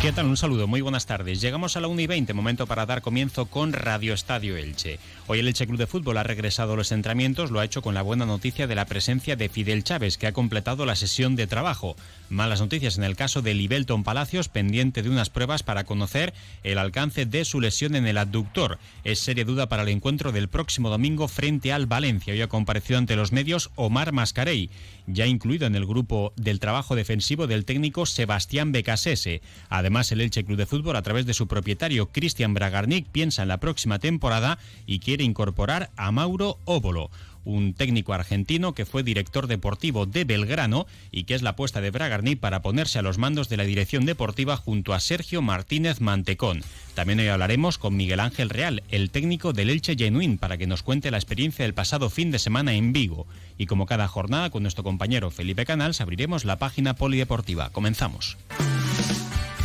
¿Qué tal? Un saludo, muy buenas tardes. Llegamos a la 1 y 20, momento para dar comienzo con Radio Estadio Elche. Hoy el Elche Club de Fútbol ha regresado a los entrenamientos, lo ha hecho con la buena noticia de la presencia de Fidel Chávez, que ha completado la sesión de trabajo. Malas noticias en el caso de Libelton Palacios, pendiente de unas pruebas para conocer el alcance de su lesión en el abductor. Es seria duda para el encuentro del próximo domingo frente al Valencia. Hoy ha comparecido ante los medios Omar Mascarey, ya incluido en el grupo del trabajo defensivo del técnico Sebastián Becasese. Además, el Elche Club de Fútbol, a través de su propietario Cristian Bragarnik, piensa en la próxima temporada y quiere incorporar a Mauro Óbolo un técnico argentino que fue director deportivo de Belgrano y que es la apuesta de Bragarnik para ponerse a los mandos de la dirección deportiva junto a Sergio Martínez Mantecón. También hoy hablaremos con Miguel Ángel Real, el técnico del Elche Genuín, para que nos cuente la experiencia del pasado fin de semana en Vigo. Y como cada jornada, con nuestro compañero Felipe Canals abriremos la página polideportiva. Comenzamos.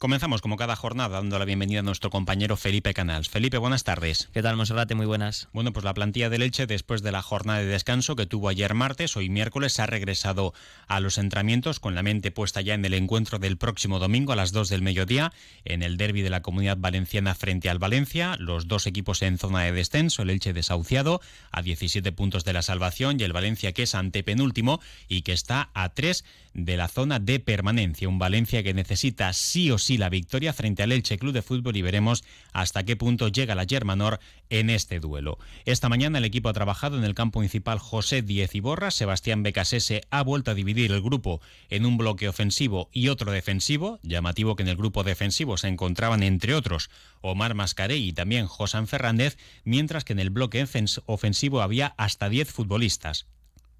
Comenzamos como cada jornada dando la bienvenida a nuestro compañero Felipe Canals. Felipe, buenas tardes. ¿Qué tal, Monserrate? Muy buenas. Bueno, pues la plantilla de Leche, después de la jornada de descanso que tuvo ayer martes, hoy miércoles, ha regresado a los entrenamientos con la mente puesta ya en el encuentro del próximo domingo a las 2 del mediodía en el derby de la Comunidad Valenciana frente al Valencia. Los dos equipos en zona de descenso, el Elche desahuciado a 17 puntos de la salvación y el Valencia que es antepenúltimo y que está a 3 de la zona de permanencia. Un Valencia que necesita sí o sí la victoria frente al Elche Club de Fútbol y veremos hasta qué punto llega la Germanor en este duelo. Esta mañana el equipo ha trabajado en el campo municipal José Diez Iborra. Sebastián Becasese ha vuelto a dividir el grupo en un bloque ofensivo y otro defensivo. Llamativo que en el grupo defensivo se encontraban, entre otros, Omar Mascarey y también Josan Fernández, mientras que en el bloque ofensivo había hasta 10 futbolistas.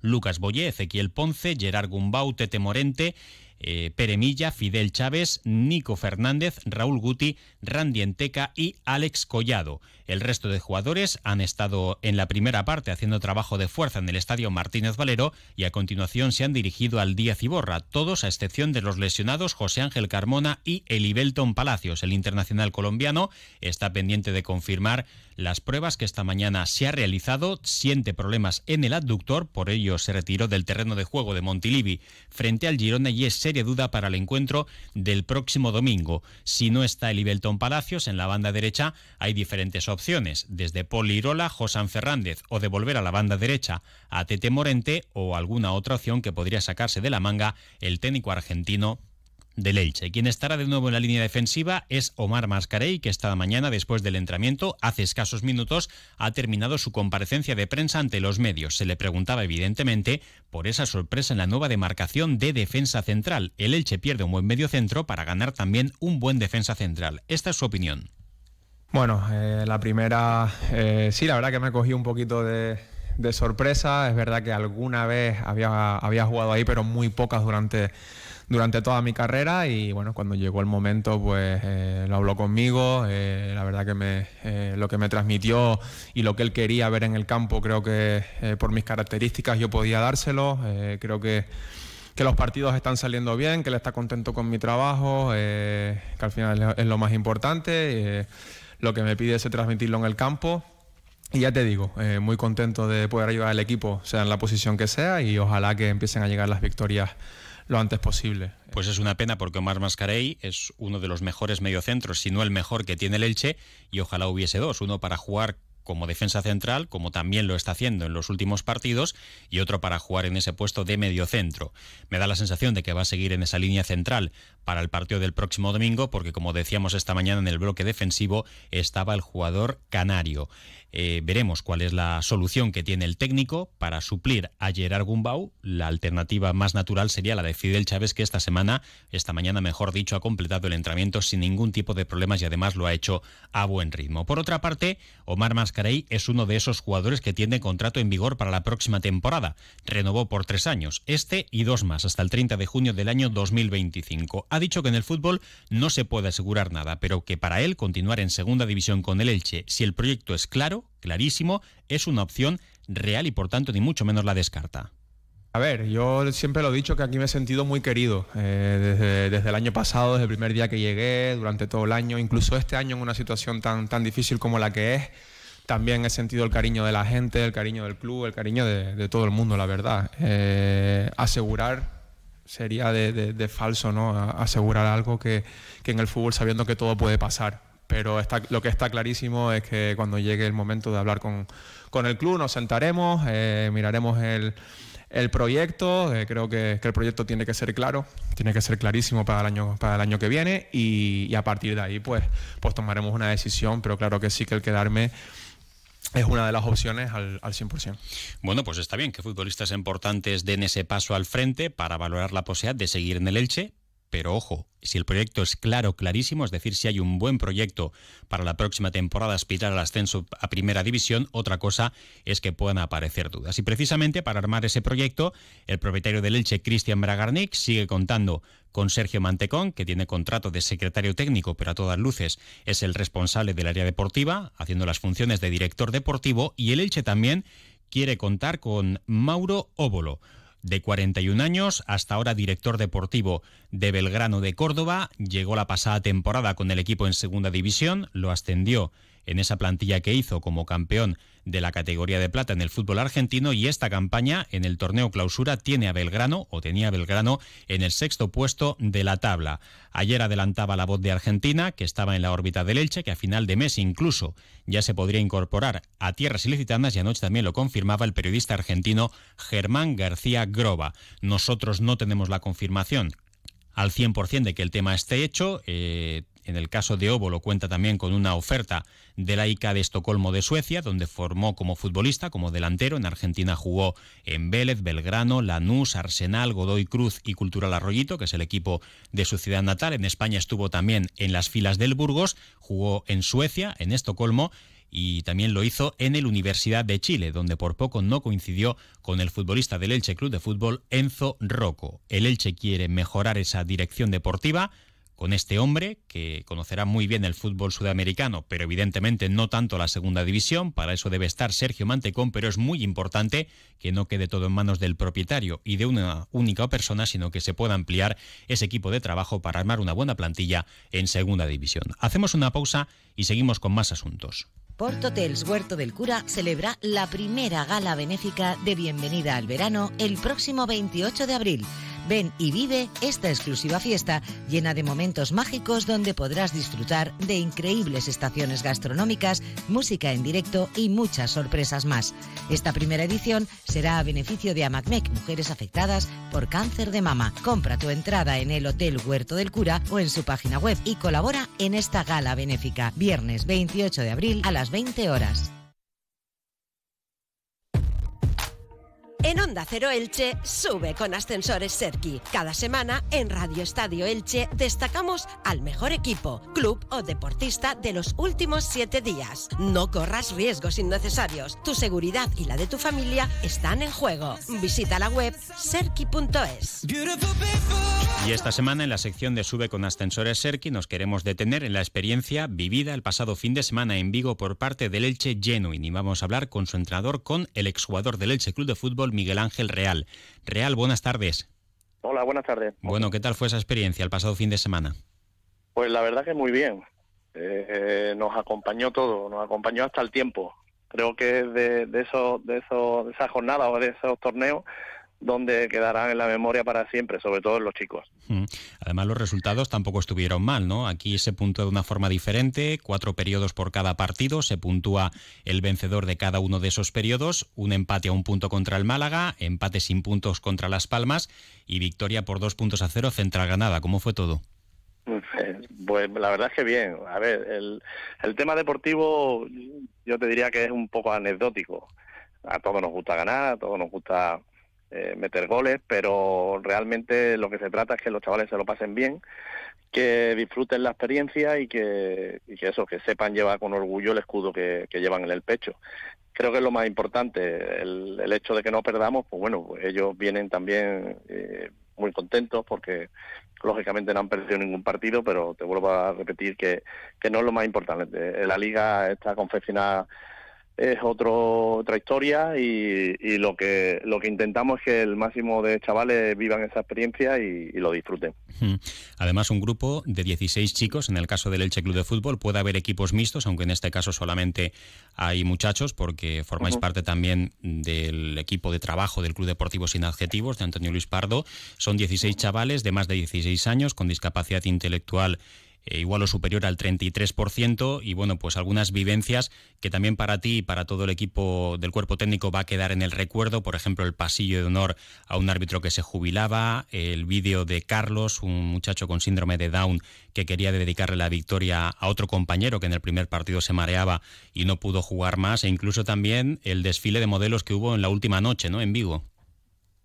Lucas Boyé, Ezequiel Ponce, Gerard Gumbau, Tete Morente eh, Peremilla, Fidel Chávez, Nico Fernández, Raúl Guti, Randy Enteca y Alex Collado. El resto de jugadores han estado en la primera parte haciendo trabajo de fuerza en el estadio Martínez Valero y a continuación se han dirigido al Díaz Iborra, todos a excepción de los lesionados José Ángel Carmona y Elibelton Palacios. El internacional colombiano está pendiente de confirmar las pruebas que esta mañana se ha realizado. Siente problemas en el adductor, por ello se retiró del terreno de juego de Montilivi frente al Girona y es seria duda para el encuentro del próximo domingo. Si no está el Ibelton Palacios, en la banda derecha hay diferentes opciones, desde Poli Irola, Josan Fernández o de volver a la banda derecha a Tete Morente o alguna otra opción que podría sacarse de la manga el técnico argentino del Elche. Quien estará de nuevo en la línea defensiva es Omar Mascarey, que esta mañana, después del entrenamiento, hace escasos minutos, ha terminado su comparecencia de prensa ante los medios. Se le preguntaba, evidentemente, por esa sorpresa en la nueva demarcación de defensa central. El Elche pierde un buen medio centro para ganar también un buen defensa central. Esta es su opinión. Bueno, eh, la primera, eh, sí, la verdad que me cogí un poquito de, sorpresa. Es verdad que alguna vez había, había jugado ahí, pero muy pocas durante durante toda mi carrera y bueno, cuando llegó el momento pues eh, lo habló conmigo, eh, la verdad que me, eh, lo que me transmitió y lo que él quería ver en el campo creo que por mis características yo podía dárselo, creo que que los partidos están saliendo bien, que él está contento con mi trabajo, que al final es lo más importante. Lo que me pide es transmitirlo en el campo. Y ya te digo, muy contento de poder ayudar al equipo, sea en la posición que sea, y ojalá que empiecen a llegar las victorias lo antes posible. Pues es una pena porque Omar Mascarey es uno de los mejores mediocentros, si no el mejor que tiene el Elche, y ojalá hubiese dos, uno para jugar como defensa central, como también lo está haciendo en los últimos partidos, y otro para jugar en ese puesto de mediocentro. Me da la sensación de que va a seguir en esa línea central para el partido del próximo domingo, porque como decíamos esta mañana en el bloque defensivo estaba el jugador canario. Eh, veremos cuál es la solución que tiene el técnico para suplir a Gerard Gumbau. La alternativa más natural sería la de Fidel Chávez, que esta semana, esta mañana mejor dicho, ha completado el entrenamiento sin ningún tipo de problemas y además lo ha hecho a buen ritmo. Por otra parte, Omar Masca Es uno de esos jugadores que tiene contrato en vigor para la próxima temporada. Renovó por tres años, este y dos más, hasta el 30 de junio del año 2025. Ha dicho que en el fútbol no se puede asegurar nada, pero que para él continuar en segunda división con el Elche, si el proyecto es claro, clarísimo, es una opción real y por tanto ni mucho menos la descarta. A ver, yo siempre lo he dicho que aquí me he sentido muy querido eh, desde, el año pasado, desde el primer día que llegué, durante todo el año, incluso este año en una situación tan, tan difícil como la que es. También he sentido el cariño de la gente, el cariño del club, el cariño de, todo el mundo, la verdad. Eh, asegurar sería de, falso, ¿no? Asegurar algo que, en el fútbol sabiendo que todo puede pasar. Pero lo que está clarísimo es que cuando llegue el momento de hablar con, el club nos sentaremos, eh, miraremos el el proyecto, eh, creo que, el proyecto tiene que ser claro, tiene que ser clarísimo para el año, para el año que viene y, a partir de ahí pues, pues tomaremos una decisión, pero claro que sí que el quedarme es una de las opciones al, al 100%. Bueno, pues está bien que futbolistas importantes den ese paso al frente para valorar la posibilidad de seguir en el Elche, pero ojo, si el proyecto es claro, clarísimo, es decir, si hay un buen proyecto para la próxima temporada aspirar al ascenso a primera división, otra cosa es que puedan aparecer dudas. Y precisamente para armar ese proyecto, el propietario del Elche, Cristian Bragarnik, sigue contando con Sergio Mantecón, que tiene contrato de secretario técnico, pero a todas luces es el responsable del área deportiva, haciendo las funciones de director deportivo, y el Elche también quiere contar con Mauro Óbolo de 41 años, hasta ahora director deportivo de Belgrano de Córdoba, llegó la pasada temporada con el equipo en segunda división, lo ascendió en esa plantilla que hizo como campeón de la categoría de plata en el fútbol argentino y esta campaña en el torneo clausura tiene a Belgrano o tenía a Belgrano en el sexto puesto de la tabla. Ayer adelantaba la voz de Argentina que estaba en la órbita del Elche que a final de mes incluso ya se podría incorporar a tierras ilicitanas y anoche también lo confirmaba el periodista argentino Germán García Groba. Nosotros no tenemos la confirmación al 100% de que el tema esté hecho. Eh, en el caso de Ovo lo cuenta también con una oferta de la ICA de Estocolmo de Suecia, donde formó como futbolista, como delantero. En Argentina jugó en Vélez, Belgrano, Lanús, Arsenal, Godoy Cruz y Cultural Arroyito, que es el equipo de su ciudad natal. En España estuvo también en las filas del Burgos, jugó en Suecia, en Estocolmo y también lo hizo en el Universidad de Chile, donde por poco no coincidió con el futbolista del Elche Club de Fútbol, Enzo Rocco. El Elche quiere mejorar esa dirección deportiva, con este hombre que conocerá muy bien el fútbol sudamericano, pero evidentemente no tanto la segunda división, para eso debe estar Sergio Mantecón, pero es muy importante que no quede todo en manos del propietario y de una única persona, sino que se pueda ampliar ese equipo de trabajo para armar una buena plantilla en segunda división. Hacemos una pausa y seguimos con más asuntos. Port Hotels Huerto del Cura celebra la primera gala benéfica de bienvenida al verano el próximo 28 de abril Ven y vive esta exclusiva fiesta llena de momentos mágicos donde podrás disfrutar de increíbles estaciones gastronómicas, música en directo y muchas sorpresas más. Esta primera edición será a beneficio de Amacmec, mujeres afectadas por cáncer de mama. Compra tu entrada en el Hotel Huerto del Cura o en su página web y colabora en esta gala benéfica. Viernes 28 de abril a las 20 horas. En Onda Cero Elche sube con Ascensores Serki. Cada semana en Radio Estadio Elche destacamos al mejor equipo, club o deportista de los últimos siete días. No corras riesgos innecesarios. Tu seguridad y la de tu familia están en juego. Visita la web serki.es. Y esta semana en la sección de Sube con Ascensores Serki nos queremos detener en la experiencia vivida el pasado fin de semana en Vigo por parte del Elche Genuine y vamos a hablar con su entrenador, con el exjugador del Elche Club de Fútbol Miguel Ángel Real. Real, buenas tardes. Hola, buenas tardes. Bueno, ¿qué tal fue esa experiencia el pasado fin de semana? Pues la verdad que muy bien. Eh, nos acompañó todo, nos acompañó hasta el tiempo. Creo que de, de, eso, de, eso, de esa jornada o de esos torneos donde quedarán en la memoria para siempre, sobre todo en los chicos. Además, los resultados tampoco estuvieron mal, ¿no? Aquí se puntúa de una forma diferente, cuatro periodos por cada partido, se puntúa el vencedor de cada uno de esos periodos, un empate a un punto contra el Málaga, empate sin puntos contra Las Palmas y victoria por dos puntos a cero Central Granada. ¿Cómo fue todo? Pues la verdad es que bien. A ver, el, el tema deportivo yo te diría que es un poco anecdótico. A todos nos gusta ganar, a todos nos gusta eh, meter goles, pero realmente lo que se trata es que los chavales se lo pasen bien, que disfruten la experiencia y que, y que eso, que sepan llevar con orgullo el escudo que, llevan en el pecho. Creo que es lo más importante, el, el hecho de que no perdamos, pues bueno, pues ellos vienen también eh, muy contentos porque lógicamente no han perdido ningún partido, pero te vuelvo a repetir que, que no es lo más importante. La liga está confeccionada es otro, otra historia y, lo que lo que intentamos es que el máximo de chavales vivan esa experiencia y, lo disfruten. Además, un grupo de 16 chicos, en el caso del Elche Club de Fútbol, puede haber equipos mixtos, aunque en este caso solamente hay muchachos, porque formáis parte también del equipo de trabajo del Club Deportivo Sin Adjetivos, de Antonio Luis Pardo. Son 16 chavales de más de 16 años con discapacidad intelectual eh, igual o superior al 33% y bueno, pues algunas vivencias que también para ti y para todo el equipo del cuerpo técnico va a quedar en el recuerdo, por ejemplo, el pasillo de honor a un árbitro que se jubilaba, el vídeo de Carlos, un muchacho con síndrome de Down que quería dedicarle la victoria a otro compañero que en el primer partido se mareaba y no pudo jugar más, e incluso también el desfile de modelos que hubo en la última noche, ¿no? En Vigo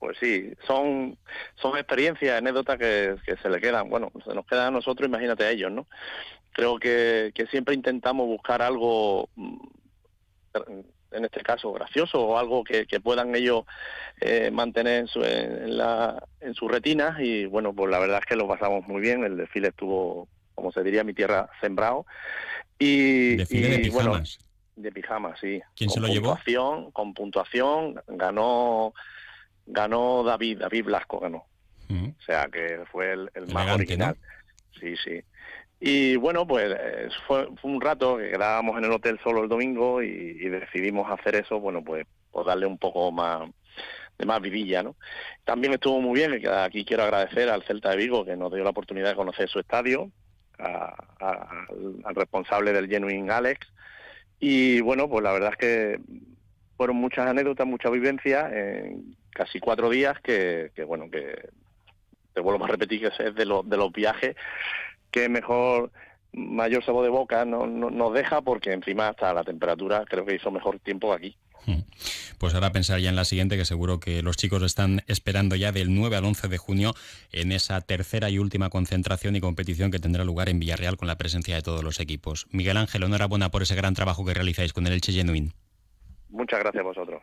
pues sí, son, son experiencias, anécdotas que, se le quedan, bueno, se nos quedan a nosotros, imagínate a ellos, ¿no? Creo que, que siempre intentamos buscar algo, mm, en este caso, gracioso o algo que, puedan ellos eh, mantener en su, en, la, en sus retinas y bueno, pues la verdad es que lo pasamos muy bien, el desfile estuvo, como se diría, mi tierra sembrado. Y, desfile de pijamas. de pijamas, sí. ¿Quién se lo llevó? Con puntuación, ganó ganó David, David Blasco ganó. Mm. O sea que fue el, más original. Sí, sí. Y bueno, pues eh, fue, un rato que quedábamos en el hotel solo el domingo y, decidimos hacer eso, bueno, pues, pues, darle un poco más de más vidilla, ¿no? También estuvo muy bien, y aquí quiero agradecer al Celta de Vigo que nos dio la oportunidad de conocer su estadio, al responsable del Genuine Alex, y bueno, pues la verdad es que fueron muchas anécdotas, muchas vivencias en casi cuatro días que, bueno, que te vuelvo a repetir que es de, de los viajes que mejor mayor sabor de boca no, nos deja porque encima hasta la temperatura creo que hizo mejor tiempo aquí. Hmm. Pues ahora pensar ya en la siguiente, que seguro que los chicos están esperando ya del 9 al 11 de junio en esa tercera y última concentración y competición que tendrá lugar en Villarreal con la presencia de todos los equipos. Miguel Ángel, enhorabuena por ese gran trabajo que realizáis con el Elche Genuine. Muchas gracias a vosotros.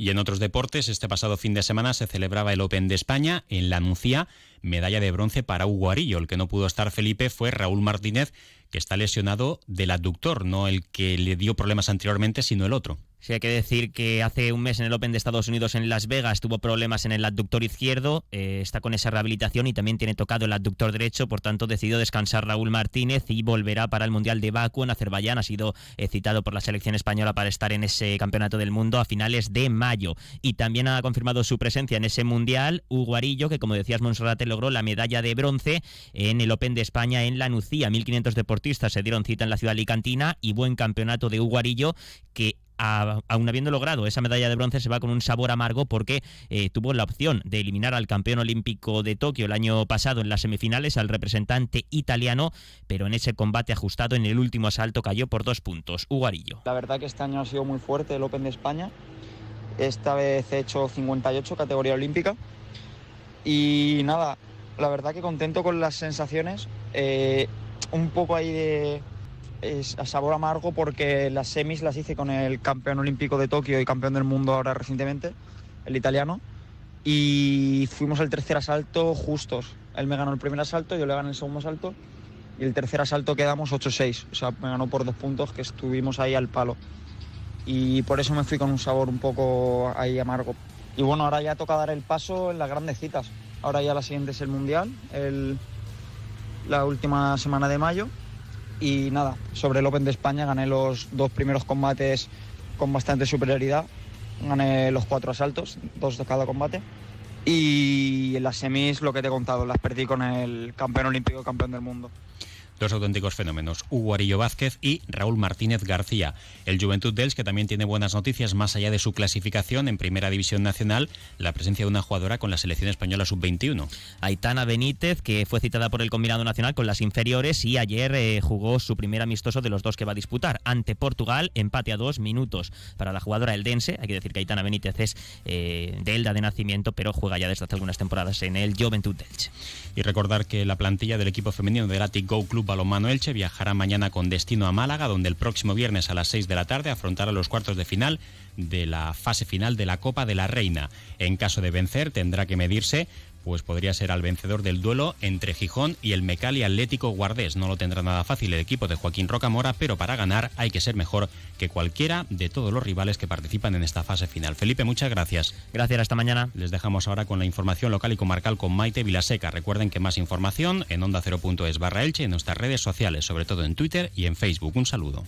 Y en otros deportes, este pasado fin de semana se celebraba el Open de España en la Nucía, medalla de bronce para Hugo Arillo. El que no pudo estar Felipe fue Raúl Martínez, que está lesionado del abductor, no el que le dio problemas anteriormente, sino el otro. Sí, hay que decir que hace un mes en el Open de Estados Unidos en Las Vegas tuvo problemas en el adductor izquierdo, eh, está con esa rehabilitación y también tiene tocado el adductor derecho, por tanto decidió descansar Raúl Martínez y volverá para el Mundial de Baku en Azerbaiyán. Ha sido eh, citado por la selección española para estar en ese campeonato del mundo a finales de mayo. Y también ha confirmado su presencia en ese Mundial Hugo Arillo, que como decías Monserrate logró la medalla de bronce en el Open de España en la Nucía. 1.500 deportistas se dieron cita en la ciudad alicantina y buen campeonato de Hugo Arillo que aún habiendo logrado esa medalla de bronce, se va con un sabor amargo porque eh, tuvo la opción de eliminar al campeón olímpico de Tokio el año pasado en las semifinales, al representante italiano, pero en ese combate ajustado en el último asalto cayó por dos puntos. Ugarillo. La verdad que este año ha sido muy fuerte el Open de España. Esta vez he hecho 58 categoría olímpica. Y nada, la verdad que contento con las sensaciones. Eh, un poco ahí de, es a sabor amargo porque las semis las hice con el campeón olímpico de Tokio y campeón del mundo ahora recientemente, el italiano, y fuimos al tercer asalto justos. Él me ganó el primer asalto, yo le gané el segundo asalto y el tercer asalto quedamos 8-6, o sea, me ganó por dos puntos que estuvimos ahí al palo. Y por eso me fui con un sabor un poco ahí amargo. Y bueno, ahora ya toca dar el paso en las grandes citas. Ahora ya la siguiente es el Mundial, la última semana de mayo y nada, sobre el Open de España gané los dos primeros combates con bastante superioridad. Gané los cuatro asaltos, dos de cada combate. Y las semis, lo que te he contado, las perdí con el campeón olímpico, campeón del mundo dos auténticos fenómenos, Hugo Arillo Vázquez y Raúl Martínez García. El Juventud dels, que también tiene buenas noticias más allá de su clasificación en Primera División Nacional, la presencia de una jugadora con la selección española sub-21. Aitana Benítez, que fue citada por el combinado nacional con las inferiores y ayer eh, jugó su primer amistoso de los dos que va a disputar. Ante Portugal, empate a dos minutos para la jugadora eldense. Hay que decir que Aitana Benítez es eh, de Elda de nacimiento, pero juega ya desde hace algunas temporadas en el Juventud dels. Y recordar que la plantilla del equipo femenino del Atic Go Club Balonmano Elche viajará mañana con destino a Málaga, donde el próximo viernes a las 6 de la tarde afrontará los cuartos de final de la fase final de la Copa de la Reina. En caso de vencer, tendrá que medirse pues podría ser al vencedor del duelo entre Gijón y el Mecali Atlético Guardés. No lo tendrá nada fácil el equipo de Joaquín Rocamora, pero para ganar hay que ser mejor que cualquiera de todos los rivales que participan en esta fase final. Felipe, muchas gracias. Gracias, hasta mañana. Les dejamos ahora con la información local y comarcal con Maite Vilaseca. Recuerden que más información en onda 0.es barra Elche en nuestras redes sociales, sobre todo en Twitter y en Facebook. Un saludo.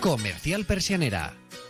Comercial Persianera